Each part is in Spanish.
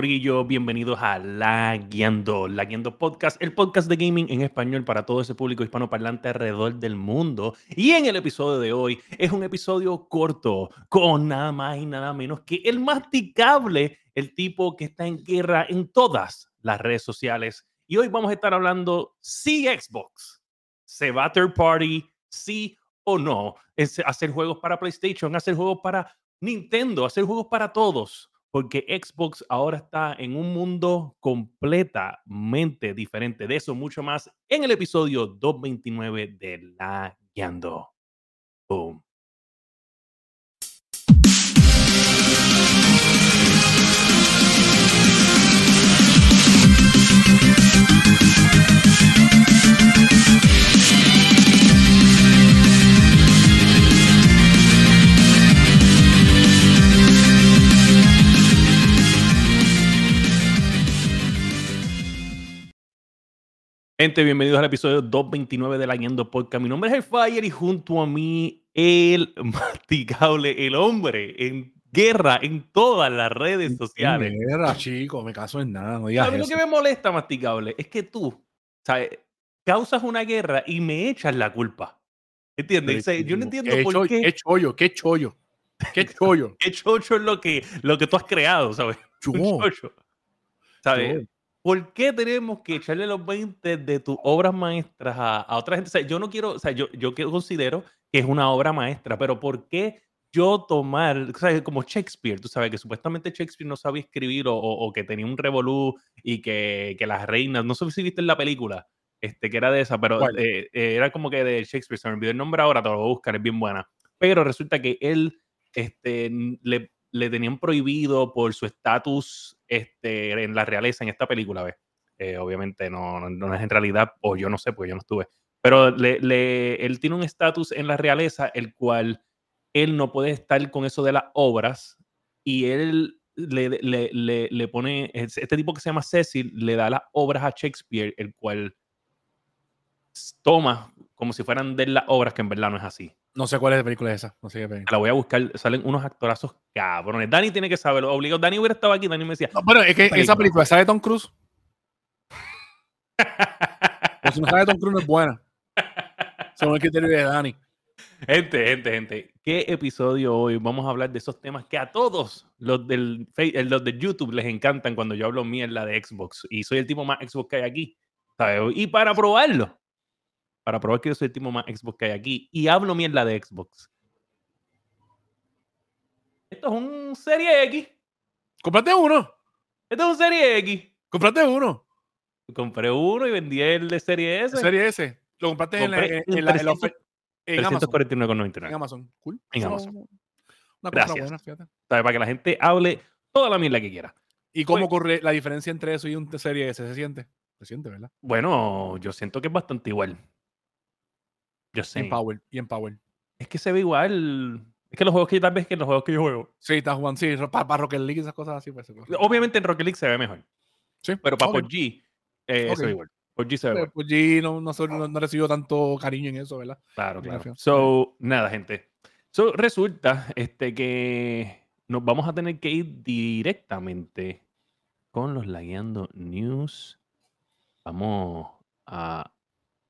Brillo, bienvenidos a La Guiando, Podcast, el podcast de gaming en español para todo ese público hispanoparlante alrededor del mundo. Y en el episodio de hoy es un episodio corto, con nada más y nada menos que el masticable, el tipo que está en guerra en todas las redes sociales. Y hoy vamos a estar hablando si Xbox se va a third party, sí o no, es hacer juegos para PlayStation, hacer juegos para Nintendo, hacer juegos para todos porque Xbox ahora está en un mundo completamente diferente. De eso mucho más en el episodio 229 de La Guiando. Boom. Gente, bienvenidos al episodio 229 de La Guiando Podcast. Mi nombre es el Fire y junto a mí el masticable, el hombre en guerra en todas las redes sociales. Guerra, chico, me caso en nada, no digas A mí lo que me molesta, masticable, es que tú, ¿sabes? Causas una guerra y me echas la culpa. ¿Entiendes? Yo no entiendo ¿Qué por cho- qué. Qué chollo, qué chollo. Qué chollo. Qué chocho es lo que, lo que tú has creado, ¿sabes? Yo, chocho. ¿Sabes? yo. ¿Por qué tenemos que echarle los 20 de tus obras maestras a, a otra gente? O sea, yo no quiero, o sea, yo, yo considero que es una obra maestra, pero ¿por qué yo tomar, o sea, como Shakespeare, tú sabes, que supuestamente Shakespeare no sabía escribir o, o- o que tenía un revolú y que, que las reinas, no sé si viste en la película, este, que era de esa, pero eh, eh, era como que de Shakespeare, se me olvidó el nombre ahora, te lo voy a buscar, es bien buena. Pero resulta que él, este, le, le tenían prohibido por su estatus este, en la realeza en esta película. Eh, obviamente no, no, es en realidad, o yo no sé, porque yo no estuve. Pero le, él tiene un estatus en la realeza, el cual él no puede estar con eso de las obras, y él le, le, pone, es- este tipo que se llama Cecil, le da las obras a Shakespeare, el cual toma como si fueran de las obras, que en verdad no es así. No sé cuál es la película esa. No sé qué película. La voy a buscar, salen unos actorazos cabrones. Dani tiene que saberlo, obligado. Dani hubiera estado aquí, Dani me decía, No, bueno, es que película. esa película sale Tom Cruise. O si no sale Tom Cruise, no es buena. Según el criterio de Dani. Gente, gente, gente, ¿qué episodio hoy? Vamos a hablar de esos temas que a todos los del eh, los de YouTube les encantan cuando yo hablo mierda de Xbox. Y soy el tipo más Xbox que hay aquí. ¿sabes? Y para probarlo, para probar que yo soy el tipo más Xbox que hay aquí, y hablo mierda de Xbox. Esto es un Serie X. Cómprate uno. Esto es un Serie X. Cómprate uno. Compré uno y vendí el de Serie S. Serie S. Lo compraste en, la, en, en la- en la 300, ofe- en Amazon. 349,99. En Amazon. Cool. En Amazon. Una cosa Gracias. buena, fíjate. ¿sabes? Para que la gente hable toda la mierda que quiera. ¿Y cómo Oye. ocurre la diferencia entre eso y un Serie S? ¿Se siente? Se siente, ¿verdad? Bueno, yo siento que es bastante igual. Yo sé. en Power. Y en Power. Es que se ve igual. Es que los juegos que tal vez que los juegos que yo juego. Sí, está jugando. Sí, para Rocket League y esas cosas así. Pues. Obviamente en Rocket League se ve mejor. Sí, Pero para ok. PUBG eh, se ve igual. PUBG se ve Pero, igual. Pues G no, no, no, no recibió tanto cariño en eso, ¿verdad? Claro, claro. So, nada, gente. So, resulta este, que nos vamos a tener que ir directamente con los Lagueando News. Vamos a,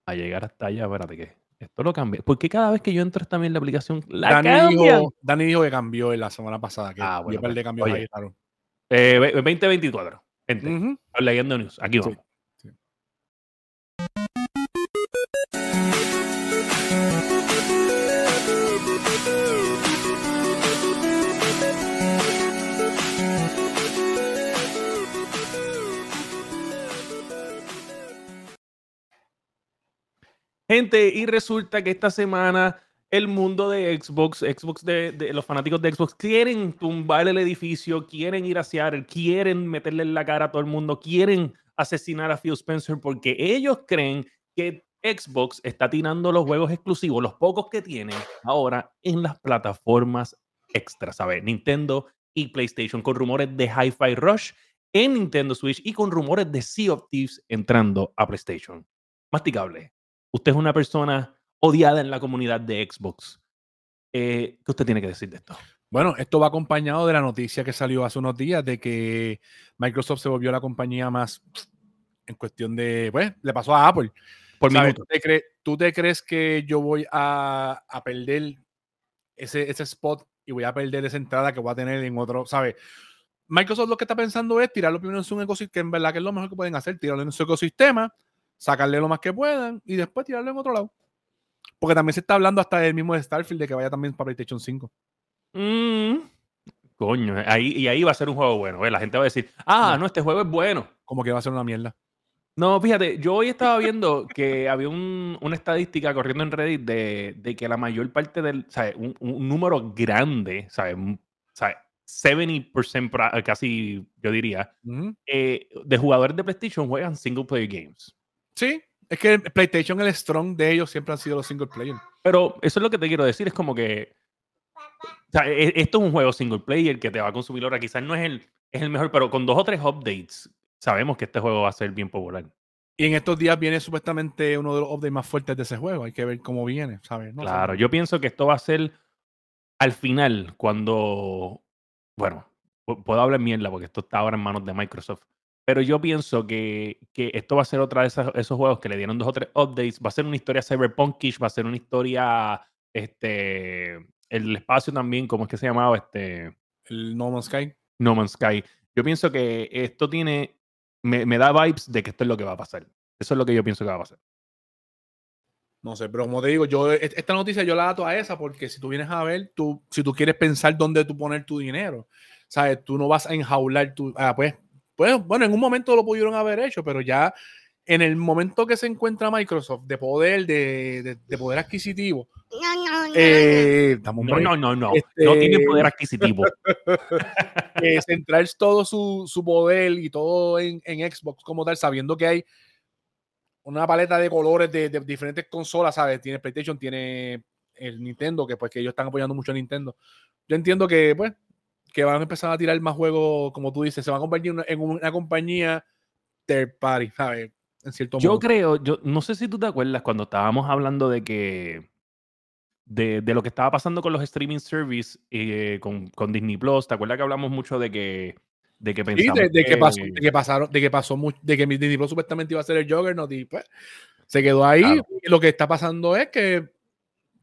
a llegar hasta allá. Espérate que esto lo cambia. Porque cada vez que yo entro también en la aplicación, la Dani dijo, Dani dijo que cambió en la semana pasada, que Ah, bueno, par de pues, cambios ahí raro. Eh, ve- 2024. Gente, Ujú. los Lagueando News. Aquí vamos. Sí. Gente, y resulta que esta semana el mundo de Xbox, Xbox de, los fanáticos de Xbox quieren tumbar el edificio, quieren ir hacia Seattle, quieren meterle en la cara a todo el mundo, quieren asesinar a Phil Spencer porque ellos creen que Xbox está tirando los juegos exclusivos, los pocos que tienen ahora en las plataformas extra, ¿sabes? Nintendo y PlayStation, con rumores de Hi-Fi Rush en Nintendo Switch y con rumores de Sea of Thieves entrando a PlayStation. Masticable. Usted es una persona odiada en la comunidad de Xbox. Eh, ¿Qué usted tiene que decir de esto? Bueno, esto va acompañado de la noticia que salió hace unos días de que Microsoft se volvió la compañía más en cuestión de, pues, le pasó a Apple. Por. ¿Tú, te tú te crees que yo voy a, a perder ese, ese spot y voy a perder esa entrada que voy a tener en otro, ¿sabes? Microsoft lo que está pensando es tirarlo primero en su ecosistema, que en verdad que es lo mejor que pueden hacer, tirarlo en su ecosistema, sacarle lo más que puedan y después tirarlo en otro lado. Porque también se está hablando hasta del mismo de Starfield de que vaya también para PlayStation 5. Mm, coño, ahí, y ahí va a ser un juego bueno. ¿eh? La gente va a decir, ah, No. no, este juego es bueno. Como que va a ser una mierda. No, fíjate, yo hoy estaba viendo que había un- una estadística corriendo en Reddit de, de que la mayor parte del, ¿sabes? Un, un número grande, ¿sabes? ¿sabes? 70% pra- casi, yo diría, Ujú. eh, de jugadores de PlayStation juegan single player games. Sí, es que PlayStation, el strong de ellos siempre han sido los single player. Pero eso es lo que te quiero decir, es como que, o sea, e- esto es un juego single player que te va a consumir ahora, quizás no es el, es el mejor, pero con dos o tres updates sabemos que este juego va a ser bien popular. Y en estos días viene supuestamente uno de los updates más fuertes de ese juego. Hay que ver cómo viene, ¿sabes? No sé. Claro, yo pienso que esto va a ser al final, cuando, bueno, pu- puedo hablar mierda porque esto está ahora en manos de Microsoft, pero yo pienso que, que esto va a ser otra de esas- esos juegos que le dieron dos o tres updates, va a ser una historia cyberpunkish, va a ser una historia, este, el espacio también, ¿cómo es que se llamaba? Este, El No Man's Sky. No Man's Sky. Yo pienso que esto tiene, me, me da vibes de que esto es lo que va a pasar. Eso es lo que yo pienso que va a pasar. No sé, pero como te digo, yo e- esta noticia yo la ato a esa porque si tú vienes a ver, tú, si tú quieres pensar dónde tú poner tu dinero, ¿sabes? Tú no vas a enjaular tu... Ah, pues, pues, bueno, en un momento lo pudieron haber hecho, pero ya en el momento que se encuentra Microsoft de poder, de, de- de poder adquisitivo, eh, dame un No, break. no, no, no. No Este- tiene poder adquisitivo. eh, centrar todo su, su poder y todo en, en Xbox como tal, sabiendo que hay una paleta de colores de, de diferentes consolas, ¿sabes? Tiene PlayStation, tiene el Nintendo, que pues que ellos están apoyando mucho a Nintendo. Yo entiendo que, pues, que van a empezar a tirar más juegos, como tú dices, se van a convertir en una, compañía third party, ¿sabes? En cierto Yo modo. creo, yo no sé si tú te acuerdas cuando estábamos hablando de que de, de lo que estaba pasando con los streaming service eh, con, con Disney Plus. ¿Te acuerdas que hablamos mucho de que de que Sí, pensamos de, de que pasó, de que pasaron, de que pasó mucho, de que Disney Plus supuestamente iba a ser el Juggernaut y pues se quedó ahí. Claro. Y lo que está pasando es que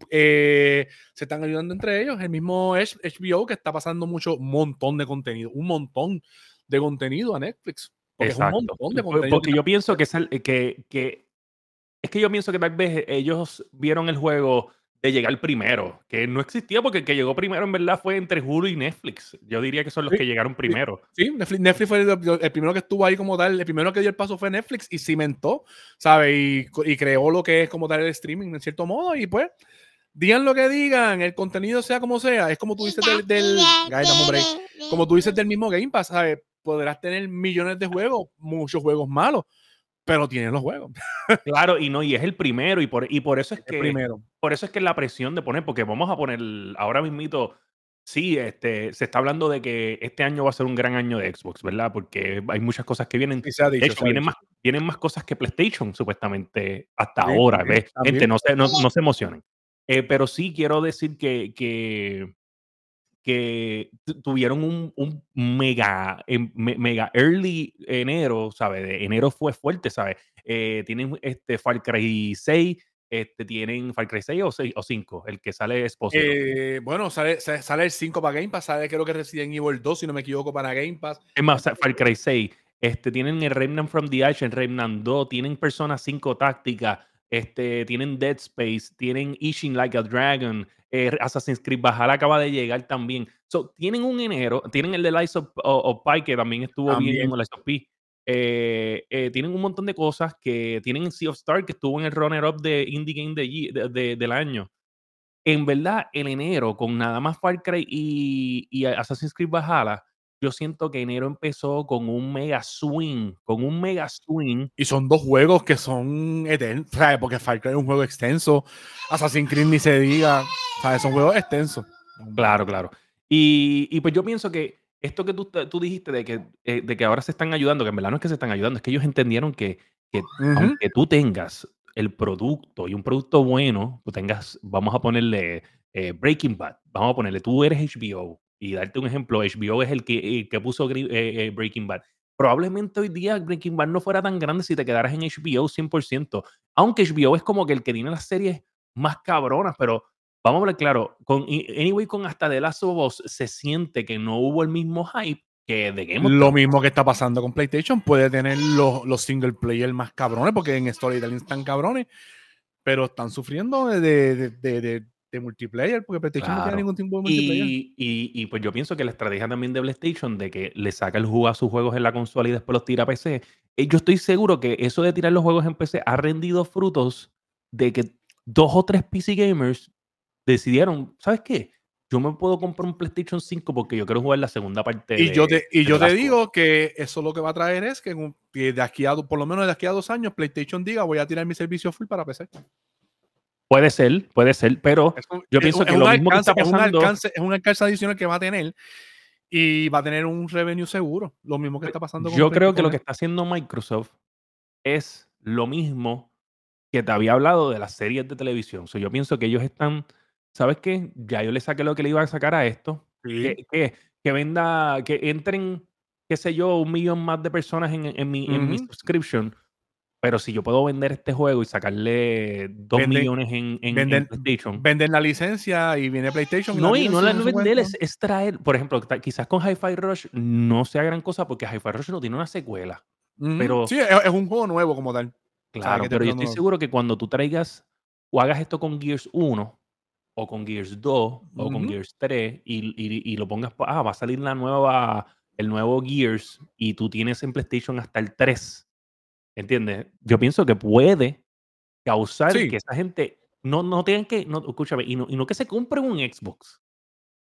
eh, se están ayudando entre ellos. El mismo HBO que está pasando mucho, un montón de contenido, un montón de contenido a Netflix. Porque Exacto. es un montón de contenido. Porque yo pienso que, es el- que, que es que yo pienso que tal vez ellos vieron el juego de llegar primero, que no existía porque el que llegó primero en verdad fue entre Hulu y Netflix. Yo diría que son los Sí, que llegaron primero. Sí, Netflix, Netflix fue el, el primero que estuvo ahí como tal, el primero que dio el paso fue Netflix y cimentó, ¿sabes? Y, y creó lo que es como tal el streaming en cierto modo y pues digan lo que digan, el contenido sea como sea, es como tú dices del, del como tú dices del mismo Game Pass, ¿sabes? Podrás tener millones de juegos, muchos juegos malos, pero tienes los juegos. Claro, y no, y es el primero, y por, y por eso es El que primero. por eso es que la presión de poner, porque vamos a poner ahora mismito, sí, este, se está hablando de que este año va a ser un gran año de Xbox, ¿verdad? Porque hay muchas cosas que vienen. Dicho, De hecho, vienen más, vienen más cosas que PlayStation, supuestamente, hasta Sí, ahora. ¿ves? Gente, no se, no, no se emocionen. Eh, pero sí quiero decir que, que, que tu- tuvieron un, un mega, em, me- mega early enero, ¿sabes? De enero fue fuerte, ¿sabes? Eh, tienen este Far Cry 6, este, tienen Far Cry 6 o, 6 o 5, el que sale Esposito. Eh, bueno, sale, sale, el 5 para Game Pass, sale creo que Resident Evil 2, si no me equivoco, para Game Pass. Es más, Far Cry 6. Este, tienen el Remnant from the Ash, el Remnant 2, tienen Persona 5 Táctica, este, tienen Dead Space, tienen Ishin Like a Dragon, eh, Assassin's Creed Valhalla acaba de llegar también. So, tienen un enero, tienen el de Lies of, of- of Pi, que también estuvo bien, También. Lies of P. Eh, eh, tienen un montón de cosas que tienen Sea of Star, que estuvo en el runner-up de Indie Game de, ye- de- de- del año. En verdad, en enero, con nada más Far Cry y, y Assassin's Creed Valhalla, yo siento que enero empezó con un mega swing, con un mega swing. Y son dos juegos que son eternos, ¿sabes? Porque Far Cry es un juego extenso, Assassin's Creed ni se diga, ¿sabes? Son juegos extensos. Claro, claro. Y, y pues yo pienso que esto que tú, tú dijiste de que, eh, de que ahora se están ayudando, que en verdad no es que se están ayudando, es que ellos entendieron que, que aunque tú tengas el producto y un producto bueno, tú tengas, vamos a ponerle eh, Breaking Bad, vamos a ponerle, tú eres HBO, y darte un ejemplo, HBO es el que, que puso eh, Breaking Bad. Probablemente hoy día Breaking Bad no fuera tan grande si te quedaras en HBO 100%. Aunque HBO es como que el que tiene las series más cabronas, pero vamos a ver claro, con Anyway, con hasta The Last of Us se siente que no hubo el mismo hype que de Game of Lo mismo que está pasando con PlayStation, puede tener los, los single player más cabrones, porque en Storytelling están cabrones, pero están sufriendo de, de, de, de multiplayer, porque PlayStation no tiene ningún tipo de multiplayer. Y, y, y, pues yo pienso que la estrategia también de PlayStation de que le saca el juego a sus juegos en la consola y después los tira a PC, eh, yo estoy seguro que eso de tirar los juegos en PC ha rendido frutos de que dos o tres PC gamers decidieron, ¿sabes qué? Yo me puedo comprar un PlayStation 5 porque yo quiero jugar la segunda parte. Y yo te, y yo te digo que eso lo que va a traer es que, de aquí a, por lo menos de aquí a dos años, PlayStation diga, voy a tirar mi servicio full para PC. Puede ser, puede ser, pero yo pienso que lo mismo que está pasando... Es un, alcance, adicional que va a tener y va a tener un revenue seguro. Lo mismo que está pasando con Yo creo que lo que está haciendo Microsoft es lo mismo que te había hablado de las series de televisión. yo pienso que ellos están, ¿sabes qué? Ya yo le saqué lo que le iba a sacar a esto. Que, que, venda, que entren, qué sé yo, un millón más de personas en, en mi, en mi subscription. Pero si yo puedo vender este juego y sacarle dos millones en, en, PlayStation. Venden la licencia y viene PlayStation. No, y no la vender, es, es, traer. Por ejemplo, quizás con Hi-Fi Rush no sea gran cosa porque Hi-Fi Rush no tiene una secuela. pero, sí, es, un juego nuevo como tal. Claro, pero yo estoy seguro que cuando tú traigas o hagas esto con Gears 1 o con Gears 2 o con Gears 3 y, y, lo pongas, ah, va a salir la nueva, el nuevo Gears y tú tienes en PlayStation hasta el 3, ¿entiendes? Yo pienso que puede causar que esa gente no, no tengan que, no, escúchame, y no, y no que se compren un Xbox,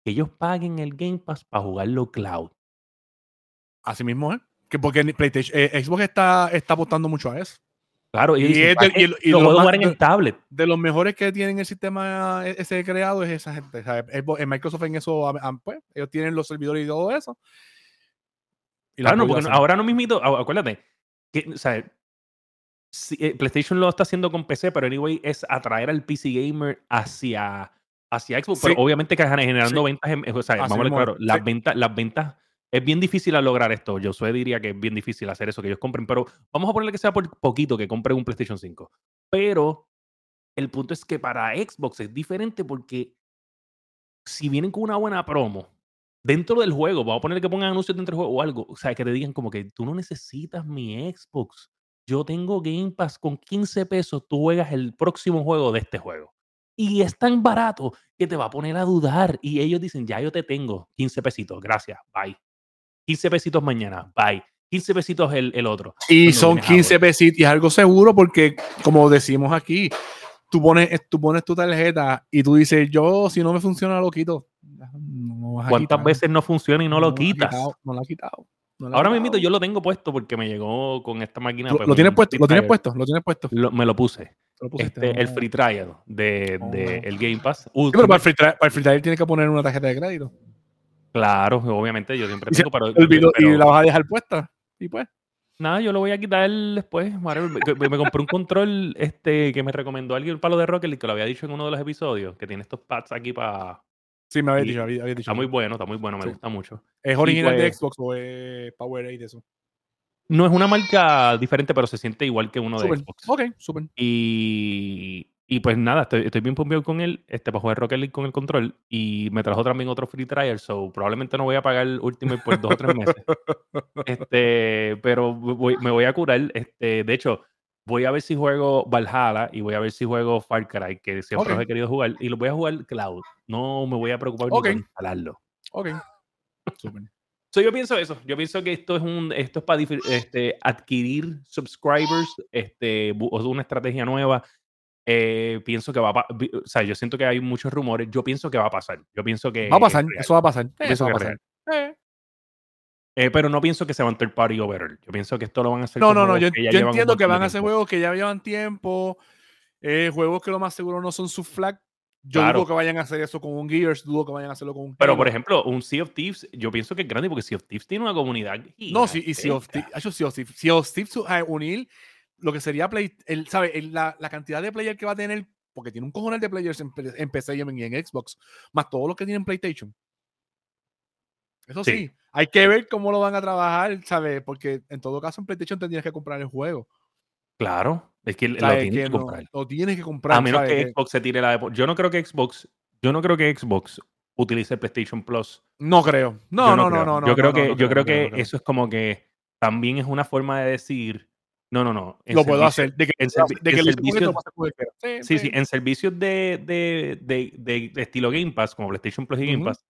que ellos paguen el Game Pass para jugarlo cloud. Así mismo, ¿eh? Que porque PlayStation, eh, Xbox está, está apostando mucho a eso. Claro, y, lo puedo jugar en el tablet. De los mejores que tienen el sistema e, ese creado es esa gente. En Microsoft en eso, pues, ellos tienen los servidores y todo eso. claro, porque ahora no mismito, acuérdate, que, o sea, eh, PlayStation lo está haciendo con PC, pero anyway es atraer al PC gamer hacia, hacia Xbox, pero obviamente que generando ventas, o sea, vamos a ver, claro, las ventas, las ventas es bien difícil lograr esto. Yo diría que es bien difícil hacer eso, que ellos compren, pero vamos a ponerle que sea por poquito que compren un PlayStation 5. Pero el punto es que para Xbox es diferente porque si vienen con una buena promo dentro del juego, vamos a ponerle que pongan anuncios dentro del juego o algo, o sea, que te digan como que tú no necesitas mi Xbox. Yo tengo Game Pass con 15 pesos, tú juegas el próximo juego de este juego. Y es tan barato que te va a poner a dudar. Y ellos dicen, ya yo te tengo 15 pesitos, gracias, bye. 15 pesitos mañana, bye. 15 pesitos el, el otro. Y son 15 pesitos y es algo seguro porque, como decimos aquí, tú pones, tú pones tu tarjeta y tú dices, yo si no me funciona lo quito. ¿Cuántas veces no funciona y no, lo quitas? no lo ha quitado. Ahora mismo yo lo tengo puesto porque me llegó con esta máquina. ¿Lo, pues, tienes puesto? ¿Lo tienes puesto? ¿Lo tienes puesto? me lo puse. Este, el free trial de, de el Game Pass. pero para el, free trial, para el free trial tienes que poner una tarjeta de crédito. Claro, obviamente yo siempre tengo, pero, ¿Y la vas a dejar puesta? Y pues. Nada, yo lo voy a quitar después. Me, me compré un control este que me recomendó alguien, el palo de Rocket que lo había dicho en uno de los episodios, que tiene estos pads aquí para. Sí, me había dicho, había, dicho. Está muy bueno, está muy bueno, me gusta mucho. ¿Es original de pues Xbox o es Powerade eso? No es una marca diferente, pero se siente igual que uno de Xbox. Ok, súper. Y, y pues nada, estoy, estoy bien pompeado con él, este, para jugar Rocket League con el control. Y me trajo también otro free trial, so probablemente no voy a pagar el último por dos o tres meses. Este, pero me voy a curar. Este, de hecho, voy a ver si juego Valhalla y voy a ver si juego Far Cry, que siempre he querido jugar. Y lo voy a jugar cloud. No me voy a preocupar ni por instalarlo. Ok. So, yo pienso eso. Yo pienso que esto es un, esto es para este, adquirir subscribers, este, una estrategia nueva eh, pienso que va a o sea, yo siento que hay muchos rumores, yo pienso que va a pasar, yo pienso que... Va a pasar, eso va a pasar, eso va a pasar. Eh, pero no pienso que se van a third party over. Yo pienso que esto lo van a hacer. No, no, no. Yo, entiendo que van a hacer juegos que ya llevan tiempo. Eh, juegos que lo más seguro no son su flag. Yo dudo que vayan a hacer eso con un Gears, dudo que vayan a hacerlo con un. Pero, por ejemplo, un Sea of Thieves, yo pienso que es grande porque Sea of Thieves tiene una comunidad. No, sí, y Sea of Thieves. Sea of Thieves, sea of Thieves unir lo que sería Play, el, ¿sabe? la, la, cantidad de players que va a tener, porque tiene un cojonal de players en, PC y en Xbox, más todos los que tienen PlayStation. Eso Sí. sí. Hay que ver cómo lo van a trabajar, ¿sabes? Porque en todo caso en PlayStation tendrías que comprar el juego. Claro, es que lo tienes Que que no- comprar. lo tienes que comprar. A menos que Que- Xbox se tire la de Yo no creo que Xbox, yo no creo que Xbox utilice PlayStation Plus. No creo. No, no, no, creo. no, no. Yo creo que, yo creo que eso es como que también es una forma de decir, no, no, no. en lo puedo hacer. De que, en de que servicios-. Sí, sí, en servicios de, de, de, estilo Game Pass, como PlayStation Plus y Game. Pass,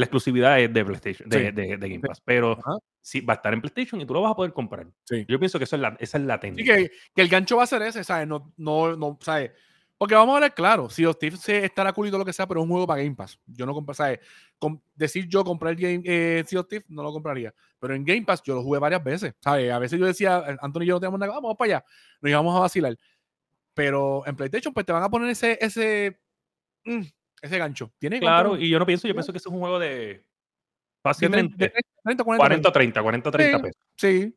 la exclusividad es de PlayStation, de, Sí. de- de Game. Pass. Pero Ajá. sí, va a estar en PlayStation y tú lo vas a poder comprar. Sí. Yo pienso que eso es la, esa es la técnica. que, que el gancho va a ser ese, ¿sabes? No, no, no, ¿sabes? Porque vamos a ver, claro, si of Thieves se estará culito lo que sea, pero es un juego para Game Pass. Yo no compro, ¿sabes? Com- decir yo comprar game, eh, Sea of Thieves, no lo compraría. Pero en Game Pass yo lo jugué varias veces, ¿sabes? A veces yo decía, Anthony y yo no teníamos nada, vamos para allá, nos íbamos a vacilar. Pero en PlayStation, pues te van a poner ese, ese, mm, ese gancho. Tiene Claro, y yo no pienso, yo pienso que eso es un juego de de 30, fácilmente de 30, 40, 40 30, 40 30 Sí. pesos. Sí,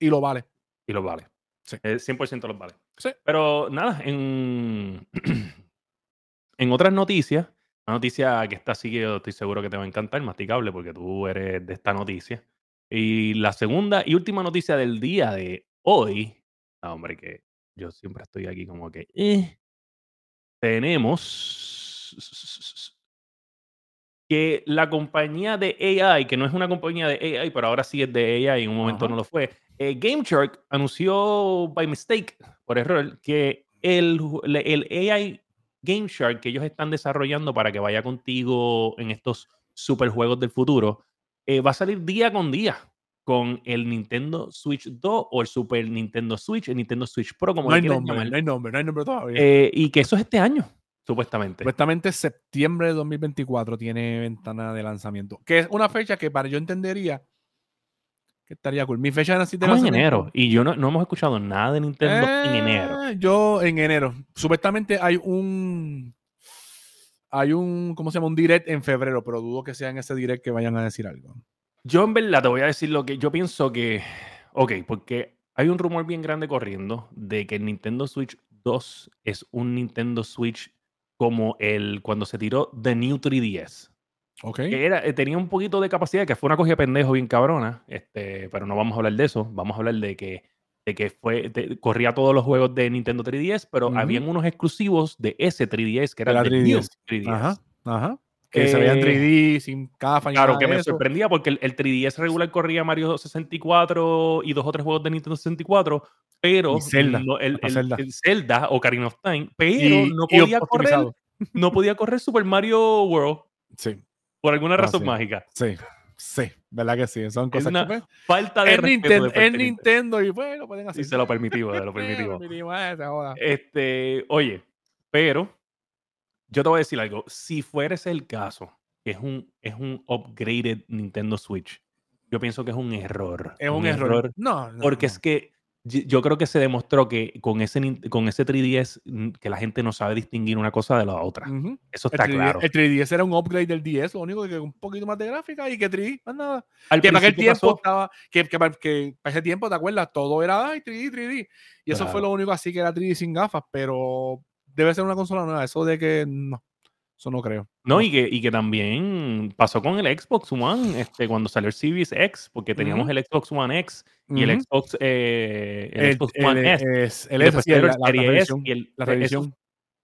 y lo vale. Y los vale. Sí. Eh, 100% los vale. Sí. Pero nada, en, en otras noticias, una noticia que está así que yo estoy seguro que te va a encantar, masticable, porque tú eres de esta noticia. Y la segunda y última noticia del día de hoy, ah, hombre, que yo siempre estoy aquí como que... eh, tenemos que la compañía de AI, que no es una compañía de AI, pero ahora sí es de AI, en un momento Ajá. no lo fue, eh, Game Shark anunció by mistake, por error, que el, el AI Game Shark que ellos están desarrollando para que vaya contigo en estos superjuegos del futuro, eh, va a salir día con día con el Nintendo Switch 2 o el Super Nintendo Switch, el Nintendo Switch Pro, como No hay nombre, llamar. no hay nombre, no hay nombre todavía. Eh, y que eso es este año, supuestamente. Supuestamente septiembre de 2024 tiene ventana de lanzamiento. Que es una fecha que para yo entendería que estaría cool. Mi fecha de naci- de Estamos en enero y yo no, no hemos escuchado nada de Nintendo en enero. Eh, Yo en enero. Supuestamente hay un. Hay un. ¿Cómo se llama? Un direct en febrero, pero dudo que sea en ese direct que vayan a decir algo. Yo en verdad te voy a decir lo que yo pienso que, ok, porque hay un rumor bien grande corriendo de que el Nintendo Switch 2 es un Nintendo Switch como el cuando se tiró The New 3DS. Ok. Que era, eh, tenía un poquito de capacidad, que fue una cogida de pendejo bien cabrona, este, pero no vamos a hablar de eso. Vamos a hablar de que, de que fue, de- corría todos los juegos de Nintendo 3DS, pero habían unos exclusivos de ese 3DS, que era el la de New 3DS. 3DS. Ajá. Ajá. Que se veía en Eh, 3D, sin gafas. ni Claro, nada que me eso. sorprendía porque el, el 3DS regular corría Mario 64 y dos o tres juegos de Nintendo 64, pero Y Zelda, no- el, Zelda. el Zelda o Ocarina of Time, pero Y, no podía correr, no podía correr Super Mario World Sí, por alguna Ah, razón sí. mágica. sí, sí. ¿Verdad que sí? Son cosas una que pues, Falta de es, Nintendo, de Nintendo y bueno, pueden hacer. Y se lo permitimos, se lo Eh, permitimos. eh. Este, oye, pero yo te voy a decir algo. Si fuera ese el caso, que es un, es un upgraded Nintendo Switch, yo pienso que es un error. Es un error. No, no, Porque no. es que yo creo que se demostró que con ese, con ese 3DS mm, que la gente no sabe distinguir una cosa de la otra. Ujú. Eso El está 3DS, claro. el 3DS era un upgrade del 10, lo único que un poquito más de gráfica y que 3D, más nada. Al Que para aquel tiempo pasó- estaba, que, que, para- que para ese tiempo, ¿te acuerdas? Todo era ay, 3D, 3D. Y eso fue Claro. lo único así que era 3D sin gafas, pero debe ser una consola nueva. Eso de que no, eso no creo. No, y que, y que también pasó con el Xbox One, este, cuando salió el Series X, porque teníamos el Xbox One X y el. Xbox, eh, el el, Xbox el- One S. el S, sí, la, el la- la Series S y el- la eso- revisión.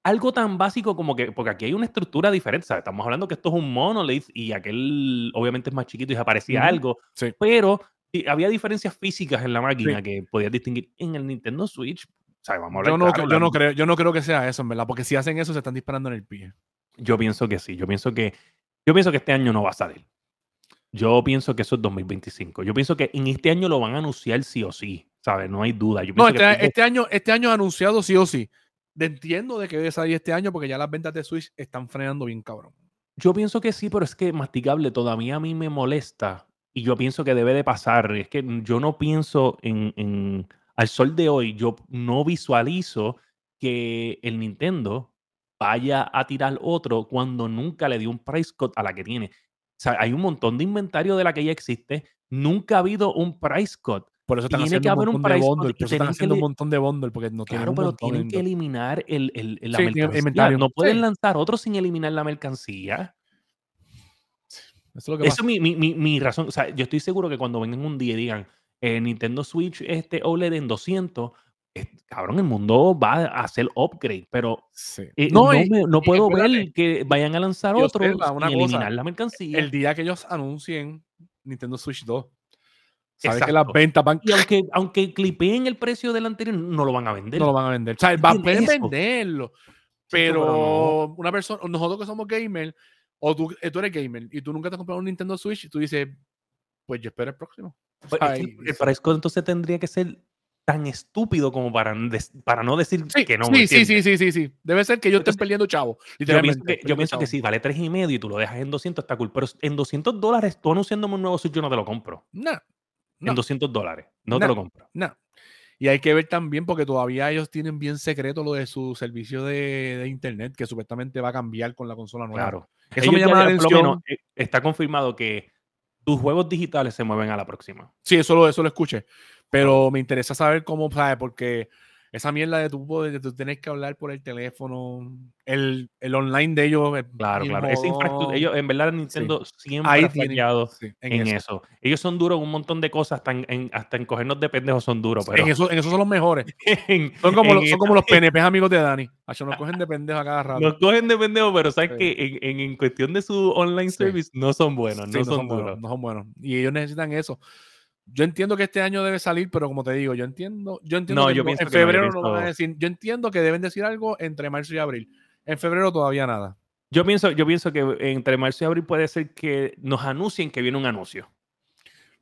algo tan básico como que, porque aquí hay una estructura diferente, ¿sabes? Estamos hablando que esto es un monolith y aquel obviamente es más chiquito y aparecía algo, Sí. pero había diferencias físicas en la máquina que podías distinguir en el Nintendo Switch. Yo no, claro, yo, no la- creo, yo no creo que sea eso, en verdad, porque si hacen eso se están disparando en el pie. Yo pienso que sí, yo pienso que, yo pienso que este año no va a salir. Yo pienso que eso es 2025. Yo pienso que en este año lo van a anunciar sí o sí, ¿sabes? No hay duda. Yo No, pienso que este, este año, este año anunciado sí o sí. Entiendo de que debe salir este año porque ya las ventas de Switch están frenando bien cabrón. Yo pienso que sí, pero es que masticable todavía a mí me molesta y yo pienso que debe de pasar. Es que yo no pienso en, en- al sol de hoy, yo no visualizo que el Nintendo vaya a tirar otro cuando nunca le dio un price cut a la que tiene. O sea, hay un montón de inventario de la que ya existe. Nunca ha habido un price cut. Por eso están Tiene que haciendo un haber un montón de price bundle. cut Por eso están tienen que haciendo un montón de bundle porque no tienen Claro, un pero tienen que eliminar el, el- la Sí, tiene mercancía. inventario. No pueden Sí. lanzar otro sin eliminar la mercancía. Eso es lo que Eso es mi, mi, mi, mi razón. O sea, yo estoy seguro que cuando vengan un día y digan eh, Nintendo Switch este OLED en 200, es- cabrón, el mundo va a hacer upgrade, pero Sí. eh, no, y- me- no y puedo ver que vayan a lanzar y otro cosa, eliminar la mercancía. El día que ellos anuncien Nintendo Switch 2, sabes que las ventas van, Y aunque, aunque clipeen el precio del anterior, no lo van a vender. no lo van a vender. O sea, va- ¿Entiendes pueden eso? venderlo, pero no. una persona, nosotros que somos gamers, o tú, eh, tú eres gamer y tú nunca te has comprado un Nintendo Switch, y tú dices, pues yo espero el próximo. Pues Ay, el- el precio entonces tendría que ser tan estúpido como para, para no decir Sí, que no. ¿me sí, sí, sí, sí, sí, sí. Debe ser que estén Entonces, perdiendo chavo. Yo pienso, que, yo pienso que si vale tres y medio y tú lo dejas en 200 está cool, pero en 200 dólares tú anunciándome un nuevo Switch yo no te lo compro. No, En No. 200 dólares, no te lo compro. no. Y hay que ver también porque todavía ellos tienen bien secreto lo de su servicio de, de internet que supuestamente va a cambiar con la consola nueva. Claro. Eso me llama la menos, atención. eh, está confirmado que tus juegos digitales se mueven a la próxima. Sí, eso lo, eso lo escuché. Pero me interesa saber cómo, ¿sabes? Porque esa mierda de poder- de tú tener que hablar por el teléfono, el, el online de ellos. Claro, claro. Esa infraestructura, jodón. ellos, en verdad, Nintendo siempre Ahí ha fallado sí, en, en, eso. eso. Ellos son duros en un montón de cosas, hasta en, en- hasta en cogernos de pendejos son duros, pero En eso, en eso son los mejores. Son como, los, son como los PNPs amigos de Dani. Hacho, nos cogen de pendejos a cada rato. Nos cogen de pendejos, pero sabes Sí. que en, cuestión de su online Sí. service no son buenos, Sí, no, son, buenos, duros. no son buenos. Y ellos necesitan eso. Yo entiendo que este año debe salir, pero como te digo, yo entiendo, yo entiendo No, que yo no- en que no, yo febrero no, van a decir. Yo entiendo que deben decir algo entre marzo y abril. En febrero todavía nada. Yo pienso, yo pienso que entre marzo y abril puede ser que nos anuncien que viene un anuncio.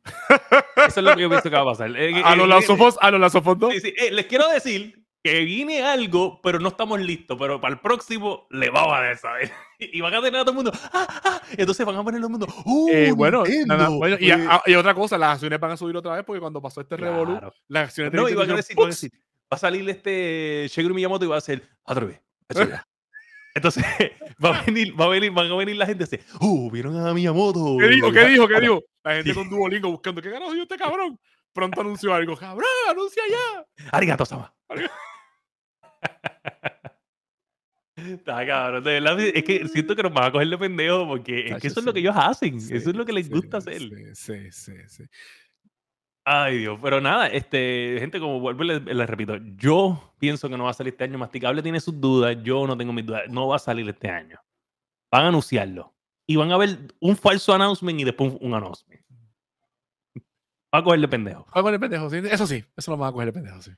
Eso es lo que yo pienso que va a pasar. Eh, A eh, los eh, lazofos, a los lazofos sí, sí, eh, les quiero decir que viene algo, pero no estamos listos. Pero para el próximo le vamos a dar, ¿sabes? Y van a tener a todo el mundo. ¡Ah, ah! Entonces van a poner todo el mundo. ¡Uh! Eh, bueno, nada, bueno, y, Eh, a- y otra cosa, las acciones van a subir otra vez porque cuando pasó este revolú, claro. las acciones de No, iban a decir, van a ¡pups! decir, va a salir este Shigeru Miyamoto y va a hacer otra vez. ya". Entonces va a venir, va a venir, van a venir la gente y dice, ¡Uh! ¿Vieron a Miyamoto? ¿Qué dijo? ¿Qué dijo? ¿Qué dijo? La gente Sí. con Duolingo buscando. ¿Qué carajo dio este cabrón? Pronto anunció algo. ¡Cabrón, anuncia ya! Arigato, Sama. Está cabrón, de verdad, es que siento que nos van a coger de pendejo porque es que eso es lo que ellos hacen, Sí, eso es lo que les sí, gusta hacer. Sí, sí, sí. Ay, Dios, pero nada, este, gente, como vuelvo y les, les repito, yo pienso que no va a salir este año. Masticable tiene sus dudas, yo no tengo mis dudas, no va a salir este año. Van a anunciarlo y van a ver un falso announcement y después un, un announcement. Va a cogerle pendejo. Va a coger pendejo, sí. Eso sí, eso lo van a coger de pendejo, sí.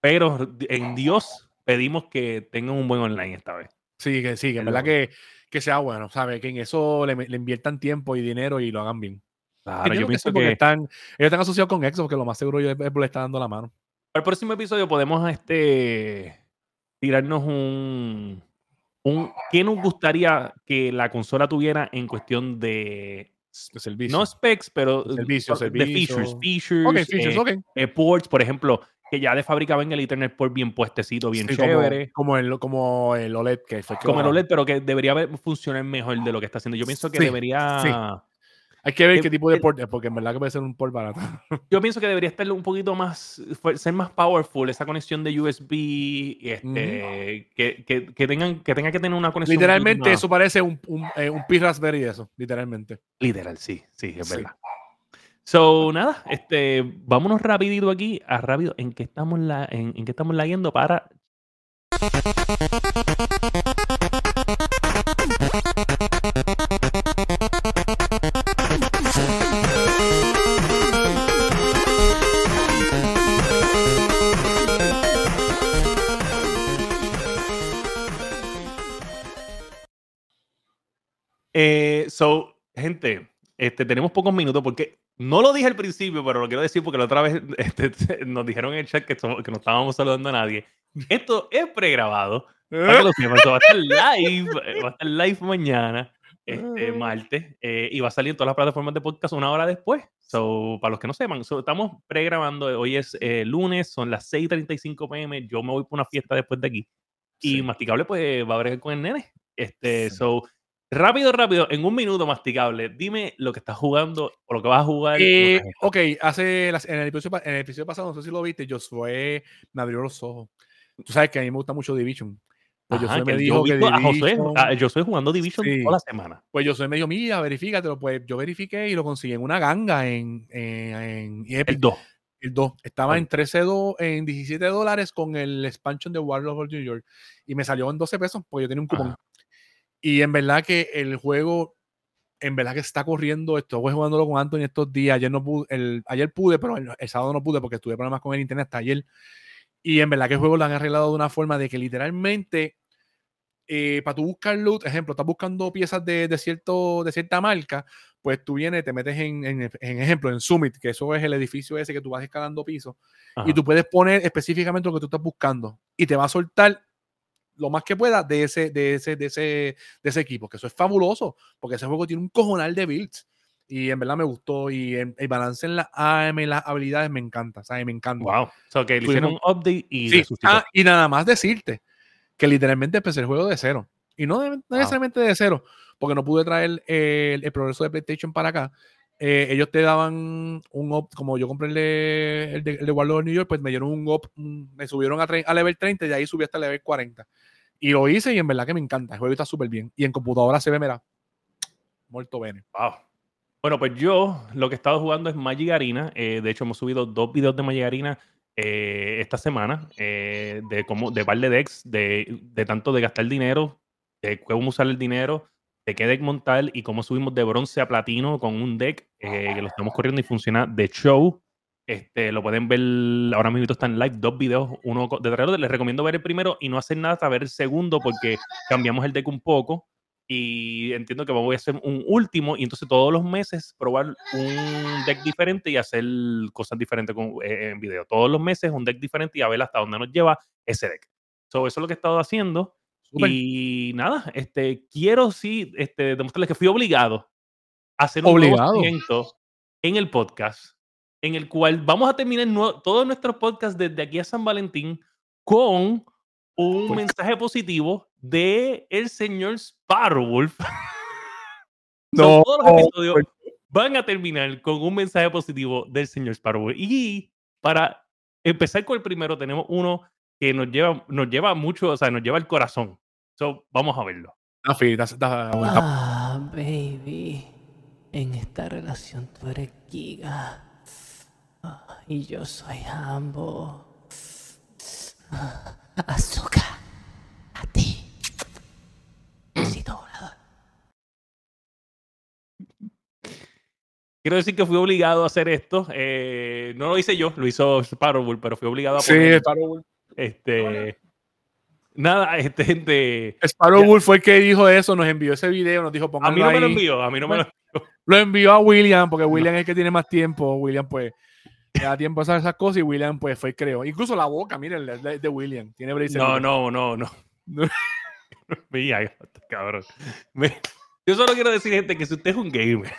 Pero en Dios pedimos que tengan un buen online esta vez. Sí, que sí, que en verdad que, que sea bueno, ¿sabes? Que en eso le, le inviertan tiempo y dinero y lo hagan bien. Claro, yo que pienso porque que están, ellos están asociados con Xbox, que lo más seguro yo es le está dando la mano. para el próximo episodio podemos este, tirarnos un, un... ¿Qué nos gustaría que la consola tuviera en cuestión de... Servicio. No specs, pero Servicio, de features. Features, ok, features, eh, ok. eh, ports, por ejemplo, que ya de fábrica venga el Ethernet port bien puestecito, bien Sí, como, chévere. como, el, como el OLED que fue Como el OLED, pero que debería funcionar mejor de lo que está haciendo. Yo pienso que Sí, debería... Hay que ver qué tipo de el- port es, porque en verdad que puede ser un port barato. Yo pienso que debería estar un poquito más, ser más powerful esa conexión de USB, este, que, que, que tengan, que tenga que tener una conexión. literalmente eso parece un, un, eh, un Pi Raspberry eso, literalmente. Literal, sí, sí, es verdad. So, nada, este, vámonos rapidito aquí, a rápido, en qué estamos, la, en, en qué estamos leyendo para... Eh, so, gente, este, tenemos pocos minutos porque no lo dije al principio, pero lo quiero decir porque la otra vez este, nos dijeron en el chat que, somos- que no estábamos saludando a nadie. Esto es pregrabado. Para que lo sepan, so, va a estar live, eh, va a estar live mañana, este martes, eh, y va a salir en todas las plataformas de podcast una hora después. So, para los que no sepan, so, estamos pregrabando. Hoy es eh, lunes, son las 6:35 pm. Yo me voy por una fiesta después de aquí. Y Sí. Masticable, pues va a bregar con el nene. Este, Sí. so, rápido, rápido, en un minuto, Masticable, dime lo que estás jugando o lo que vas a jugar. Eh, que ok, hace las- en, el episodio, en el episodio pasado, no sé si lo viste, Josué me abrió los ojos. Tú sabes que a mí me gusta mucho Division. Pues Ajá, Josué que me yo dijo he que visto a Division- a Josué jugando Division Sí. toda la semana. Pues Josué me dijo, mira, verifícatelo. Pues yo verifiqué y lo conseguí en una ganga en, en, en Epic. El 2. El 2. Estaba Ah. en 13 do- en 17 dólares con el expansion de Warlord of New York. Y me salió en 12 pesos porque yo tenía un cupón. Ajá. Y en verdad que el juego, en verdad que está corriendo. Estuve jugándolo con Anthony estos días. Ayer no pude, el, ayer pude, pero el, el sábado no pude porque tuve problemas con el internet hasta ayer. Y en verdad que el juego lo han arreglado de una forma de que literalmente eh, para tú buscar loot, ejemplo, estás buscando piezas de, de, cierto, de cierta marca, pues tú vienes, te metes en, en, en ejemplo, en Summit, que eso es el edificio ese que tú vas escalando pisos, Ajá. y tú puedes poner específicamente lo que tú estás buscando y te va a soltar lo más que pueda de ese, de ese, de ese, de ese equipo, que eso es fabuloso, porque ese juego tiene un cojonal de builds. Y en verdad me gustó. Y el, el balance en la AM y las habilidades me encanta. ¿sabes? Me encanta. Wow. O sea, que le hicieron un update y Sí, ah, y nada más decirte que literalmente empecé el juego de cero. Y no, de- no necesariamente de cero, porque no pude traer el, el progreso de PlayStation para acá. Eh, ellos te daban un up, como yo compré el de, el de, el de Warlord New York, pues me dieron un un- me subieron a, a level 30 y de ahí subí hasta level 40. Y lo hice y en verdad que me encanta. El juego está súper bien. Y en computadora se ve, mira, muerto bene. Wow. Bueno, pues yo lo que he estado jugando es Magic Arena. Eh, de hecho, hemos subido dos videos de Magic Arena eh, esta semana eh, de cómo de par de decks, de, de tanto de gastar dinero, de cómo usar el dinero, de qué deck montar y cómo subimos de bronce a platino con un deck eh, que lo estamos corriendo y funciona de show. Este, lo pueden ver ahora mismo están en live dos videos, uno de terror. Les recomiendo ver el primero y no hacer nada hasta ver el segundo porque cambiamos el deck un poco y entiendo que voy a hacer un último y entonces todos los meses probar un deck diferente y hacer cosas diferentes con, eh, en video. Todos los meses un deck diferente y a ver hasta dónde nos lleva ese deck. So, eso es lo que he estado haciendo. Súper. Y nada, este, quiero sí este, demostrarles que fui obligado a hacer un nuevo en el podcast, en el cual vamos a terminar nue- todos nuestros podcasts desde aquí a San Valentín con un mensaje positivo de el señor Sparrowwolf. No, todos los episodios van a terminar con un mensaje positivo del señor Sparrowwolf. Y para empezar con el primero, tenemos uno que nos lleva, nos lleva mucho, o sea, nos lleva al corazón. So, vamos a verlo. Está- Ah, baby. En esta relación tú eres Giga. Ah, y yo soy Hambo. Ah, azúcar. A ti. Besito volador. Quiero decir que fui obligado a hacer esto. eh, no lo hice yo, lo hizo Sparrowwolf, pero fui obligado a Sí, poner Sparrow, este. Nada, este gente. Sparrow. Wolf fue el que dijo eso, nos envió ese video, nos dijo, A mí no me lo ahí". envió, a mí no me lo Lo envió a William, porque William es el que tiene más tiempo. William, pues, le da tiempo a hacer esas cosas y William, pues, fue y creó. Incluso la boca, miren, es de, William. Tiene. No, no, no, no. No. Mira, cabrón. Me- Yo solo quiero decir, gente, que si usted es un gamer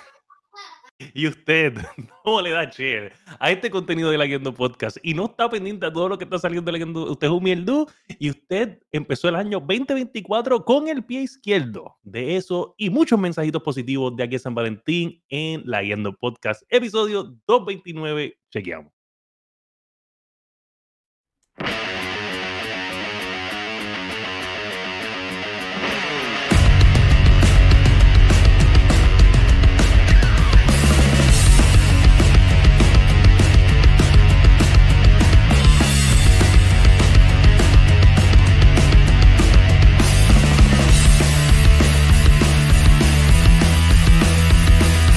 y usted no le da share a este contenido de la Guiendo Podcast y no está pendiente a todo lo que está saliendo de la usted es un mierdú y usted empezó el año 2024 con el pie izquierdo. De eso y muchos mensajitos positivos de aquí a San Valentín en la Guiendo Podcast, episodio 229. Chequeamos.